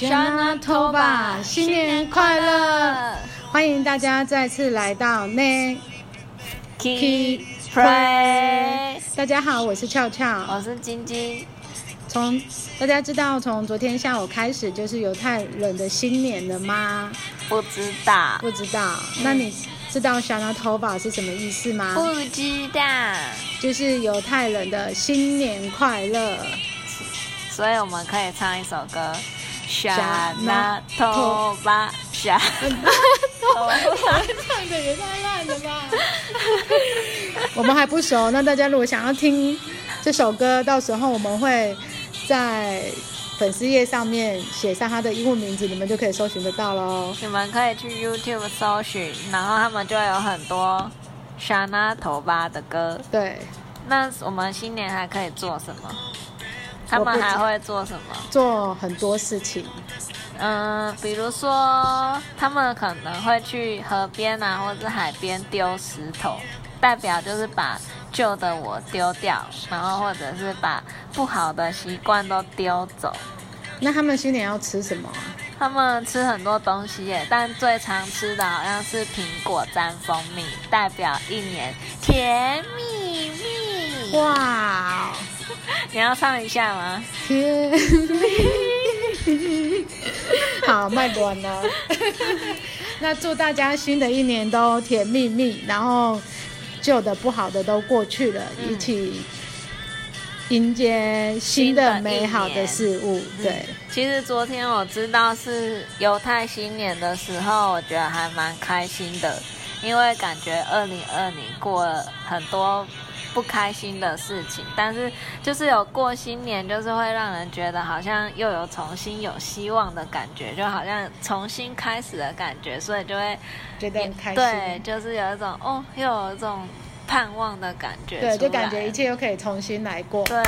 Shana Tova，新年快乐！欢迎大家再次来到 Nikki Pray。大家好，我是俏俏，我是晶晶。从大家知道从昨天下午开始就是犹太人的新年了吗？不知道，不知道。那你知道 Shana Tova 是什么意思吗？不知道，就是犹太人的新年快乐。所以我们可以唱一首歌，Shana Tova，Shana Tova，唱的也太烂了吧！我们还不熟，那大家如果想要听这首歌，到时候我们会在粉丝页上面写上他的英文名字，你们就可以搜寻得到喽。你们可以去 YouTube 搜寻，然后他们就会有很多 Shana Tova 的歌。对，那我们新年还可以做什么？他们还会做什么？做很多事情，嗯，比如说他们可能会去河边啊，或者是海边丢石头，代表就是把旧的我丢掉，然后或者是把不好的习惯都丢走。那他们新年要吃什么？他们吃很多东西耶，但最常吃的好像是苹果沾蜂蜜，代表一年甜蜜蜜。哇！你要唱一下吗？甜蜜，好，卖关了。那祝大家新的一年都甜蜜蜜，然后旧的不好的都过去了，嗯、一起迎接新的美好的事物。对，其实昨天我知道是犹太新年的时候，我觉得还蛮开心的，因为感觉二零二零过了很多。不开心的事情，但是就是有过新年，就是会让人觉得好像又有重新有希望的感觉，就好像重新开始的感觉，所以就会觉得很开心。对，就是有一种哦，又有一种盼望的感觉。对，就感觉一切又可以重新来过。对，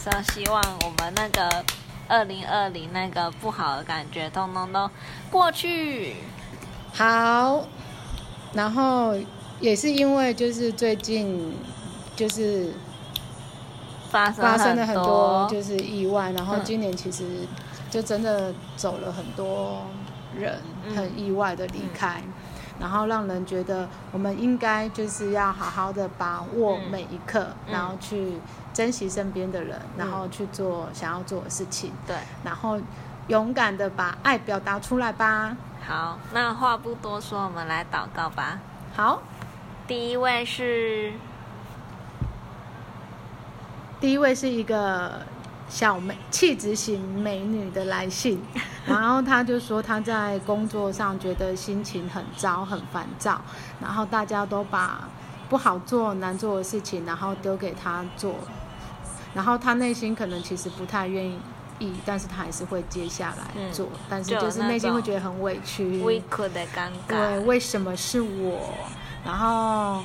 所以希望我们那个二零二零那个不好的感觉，通通都过去。好，然后也是因为就是最近。就是发生了很多就是意外，然后今年其实就真的走了很多人，很意外的离开，然后让人觉得我们应该就是要好好的把握每一刻，然后去珍惜身边的人，然后去做想要做的事情，对，然后勇敢的把爱表达出来吧。好，那话不多说，我们来祷告吧。好，第一位是。第一位是一个小美气质型美女的来信，然后她就说她在工作上觉得心情很糟很烦躁，然后大家都把不好做难做的事情，然后丢给她做，然后她内心可能其实不太愿意，但是她还是会接下来做，嗯、但是就是内心会觉得很委屈，委屈的尴尬，对，为什么是我？然后。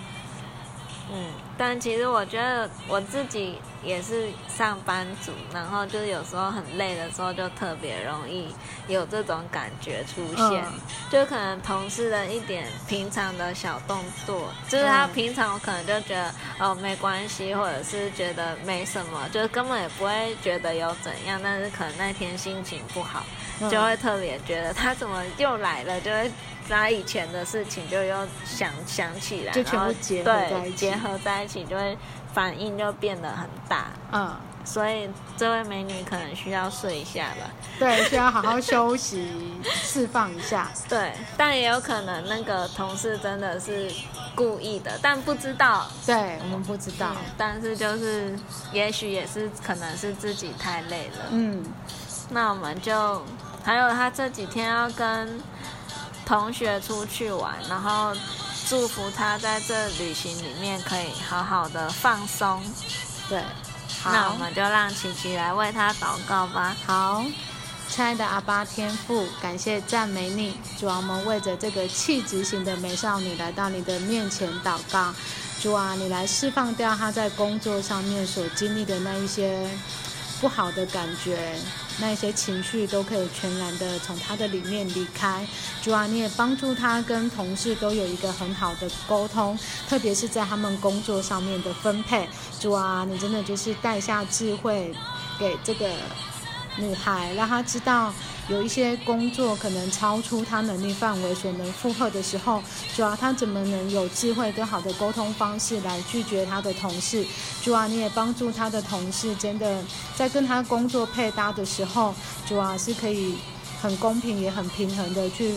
嗯，但其实我觉得我自己也是上班族，然后就是有时候很累的时候，就特别容易有这种感觉出现。嗯、就可能同事的一点平常的小动作，就是他平常我可能就觉得、嗯、哦没关系，或者是觉得没什么，就是根本也不会觉得有怎样。但是可能那天心情不好，就会特别觉得他怎么又来了，就会。拿以前的事情就又想想起来，就全部结合在一起，对，结合在一起就会反应就变得很大。嗯，所以这位美女可能需要睡一下吧。对，需要好好休息，释放一下。对，但也有可能那个同事真的是故意的，但不知道。对，我们不知道。嗯，但是就是，也许也是可能是自己太累了。嗯，那我们就还有他这几天要跟。同学出去玩，然后祝福他在这旅行里面可以好好的放松。对，好，那我们就让琪琪来为他祷告吧。好，亲爱的阿巴天父，感谢赞美你，主啊，我们为着这个气质型的美少女来到你的面前祷告。主啊，你来释放掉她在工作上面所经历的那一些不好的感觉。那些情绪都可以全然的从他的里面离开。主啊，你也帮助他跟同事都有一个很好的沟通，特别是在他们工作上面的分配。主啊，你真的就是带下智慧给这个女孩，让她知道有一些工作可能超出她能力范围所能负荷的时候，主要她怎么能有智慧跟好的沟通方式来拒绝她的同事？主要你也帮助她的同事，真的在跟她工作配搭的时候，主要是可以很公平也很平衡的去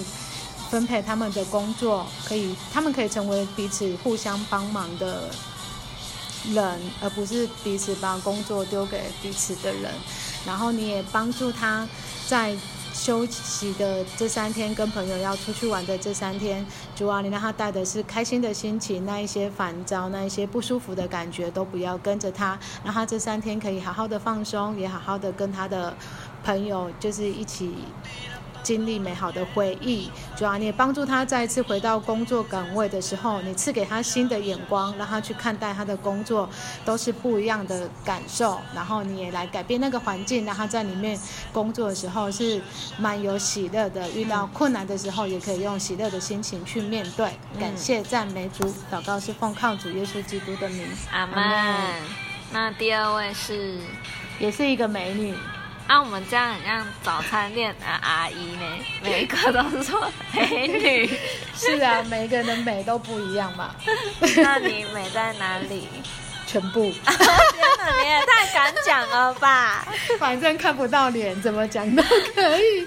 分配他们的工作，可以他们可以成为彼此互相帮忙的人，而不是彼此把工作丢给彼此的人。然后你也帮助他在。休息的这三天，跟朋友要出去玩的这三天，主啊，你让他带的是开心的心情，那一些烦躁、那一些不舒服的感觉都不要跟着他，让他这三天可以好好的放松，也好好的跟他的朋友就是一起。经历美好的回忆，主要你也帮助他再一次回到工作岗位的时候，你赐给他新的眼光，让他去看待他的工作都是不一样的感受。然后你也来改变那个环境，让他在里面工作的时候是蛮有喜乐的。遇到困难的时候，也可以用喜乐的心情去面对。感谢赞美主，祷告是奉靠主耶稣基督的名。阿门。那第二位是，也是一个美女。那、啊、我们这样很像早餐店的阿姨呢，每一个都是说美女。是啊，每一个人的美都不一样嘛。那你美在哪里？全部。天哪，你也太敢讲了吧！反正看不到脸，怎么讲都可以。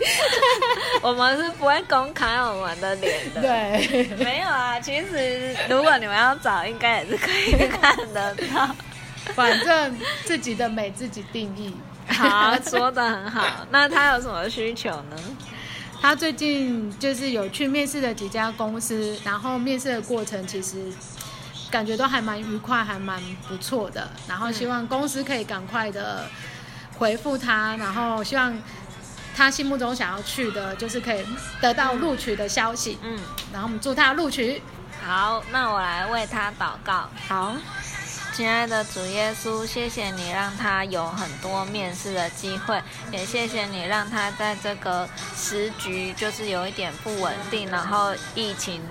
我们是不会公开我们的脸的。对。没有啊，其实如果你们要找，应该也是可以看得到。反正自己的美自己定义。好，说的很好。那他有什么需求呢？他最近就是有去面试的几家公司，然后面试的过程其实感觉都还蛮愉快，还蛮不错的。然后希望公司可以赶快的回复他，然后希望他心目中想要去的，就是可以得到录取的消息。嗯，然后我们祝他录取。好，那我来为他祷告。好。亲爱的主耶稣，谢谢你让他有很多面试的机会，也谢谢你让他在这个时局就是有一点不稳定，然后疫情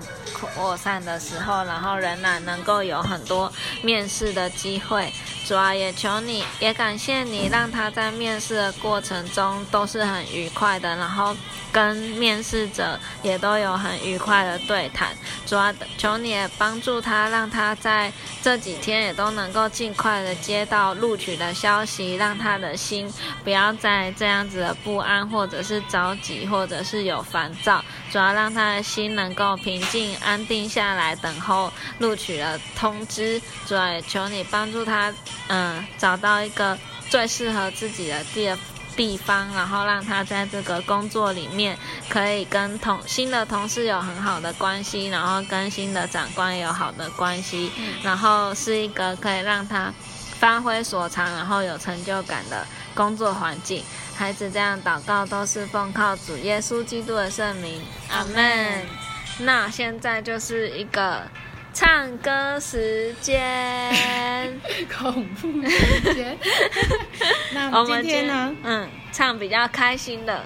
扩散的时候，然后仍然能够有很多面试的机会。主要，也求你，也感谢你让他在面试的过程中都是很愉快的，然后跟面试者也都有很愉快的对谈。主要，求你也帮助他，让他在这几天也都。能够尽快的接到录取的消息，让他的心不要再这样子的不安，或者是着急，或者是有烦躁，主要让他的心能够平静安定下来，等候录取的通知。主要也求你帮助他，嗯，找到一个最适合自己的地地方，然后让他在这个工作里面可以跟同新的同事有很好的关系，然后跟新的长官有好的关系，然后是一个可以让他发挥所长，然后有成就感的工作环境。孩子这样祷告都是奉靠主耶稣基督的圣名，阿门。那现在就是一个。唱歌时间，恐怖时间。那我们今天呢？嗯，唱比较开心的。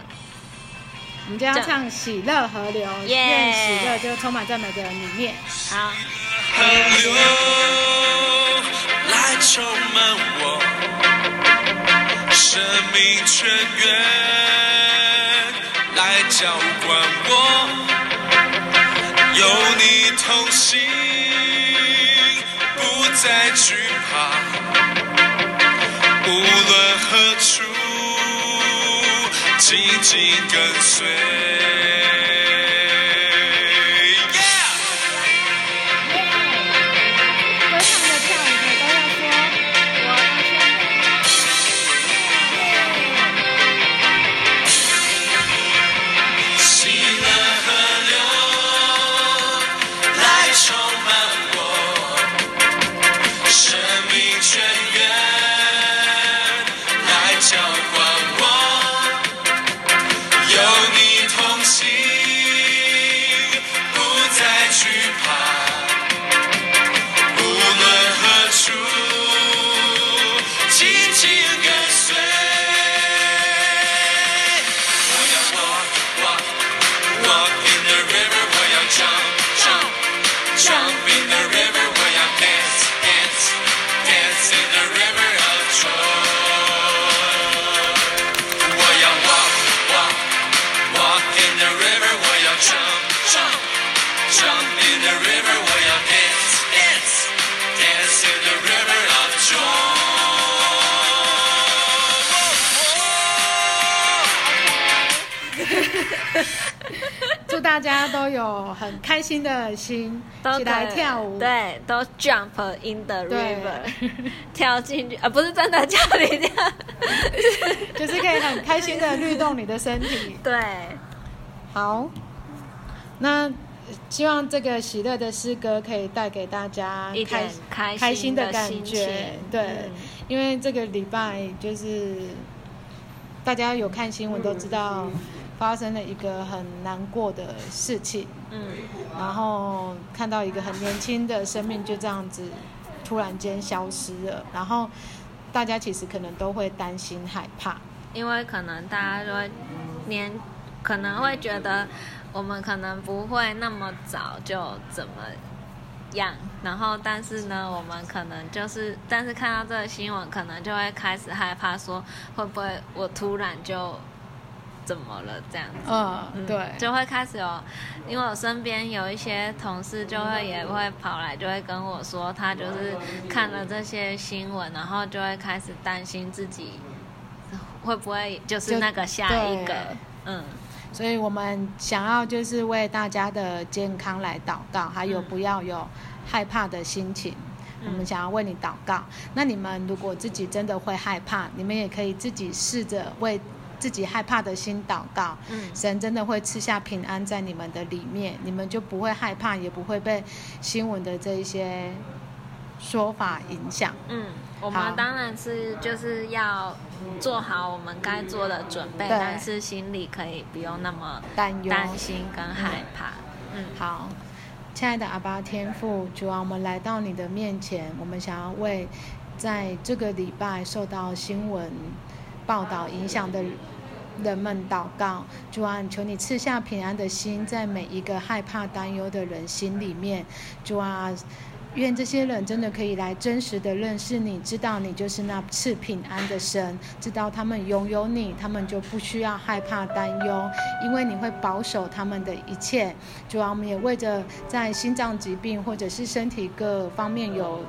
我们就要唱《喜乐河流》，愿喜乐就充满在每个人里面。好。河流来充满我，生命泉源来浇灌我，有你同行。不再惧怕，无论何处，紧紧跟随。大家都有很开心的心，起来跳舞，对，都 jump in the river，跳进去，啊，不是真的叫你跳，就是可以很开心的律动你的身体。对，好，那希望这个喜乐的诗歌可以带给大家一点开开心的感觉，对，嗯、因为这个礼拜就是大家有看新闻都知道。发生了一个很难过的事情，嗯，然后看到一个很年轻的生命就这样子突然间消失了，然后大家其实可能都会担心害怕，因为可能大家说年可能会觉得我们可能不会那么早就怎么样，然后但是呢，我们可能就是但是看到这个新闻，可能就会开始害怕，说会不会我突然就。怎么了？这样子，嗯，嗯对，就会开始有，因为我身边有一些同事，就会也会跑来，就会跟我说，他就是看了这些新闻，然后就会开始担心自己会不会就是那个下一个，嗯，所以我们想要就是为大家的健康来祷告，还有不要有害怕的心情，嗯，我们想要为你祷告。那你们如果自己真的会害怕，你们也可以自己试着为。自己害怕的心祷告，嗯，神真的会赐下平安在你们的里面，你们就不会害怕，也不会被新闻的这一些说法影响。嗯，我们当然是就是要做好我们该做的准备，但是心里可以不用那么担忧、担心跟害怕。嗯，好，亲爱的阿爸天父，主啊，我们来到你的面前，我们想要为在这个礼拜受到新闻。报道影响的人们祷告，主啊，求你赐下平安的心，在每一个害怕担忧的人心里面，主啊。愿这些人真的可以来真实的认识你，知道你就是那赐平安的神，知道他们拥有你，他们就不需要害怕担忧，因为你会保守他们的一切。主啊，我们也为着在心脏疾病或者是身体各方面有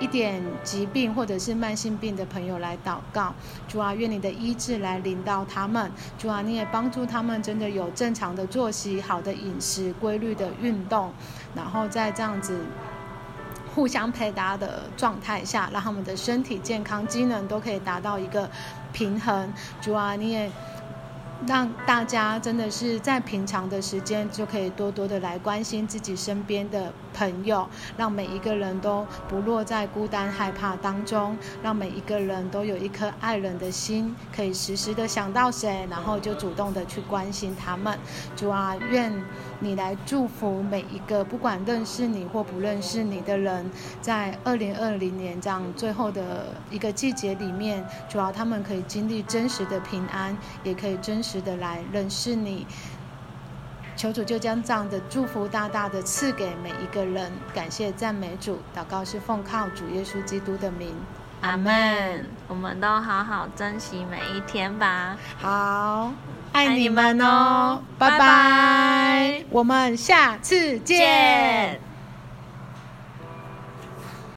一点疾病或者是慢性病的朋友来祷告。主啊，愿你的医治来临到他们。主啊，你也帮助他们真的有正常的作息、好的饮食、规律的运动，然后再这样子。互相配搭的状态下，让他们的身体健康、机能都可以达到一个平衡。主啊，你也。让大家真的是在平常的时间就可以多多的来关心自己身边的朋友，让每一个人都不落在孤单害怕当中，让每一个人都有一颗爱人的心，可以时时的想到谁，然后就主动的去关心他们。主啊，愿你来祝福每一个不管认识你或不认识你的人，在二零二零年这样最后的一个季节里面，主要他们可以经历真实的平安，也可以真实。的来认识你，求主就将这样的祝福大大的赐给每一个人。感谢赞美主，祷告是奉靠主耶稣基督的名，阿门。我们都好好珍惜每一天吧。好，爱你们哦，拜拜，拜拜，我们下次见。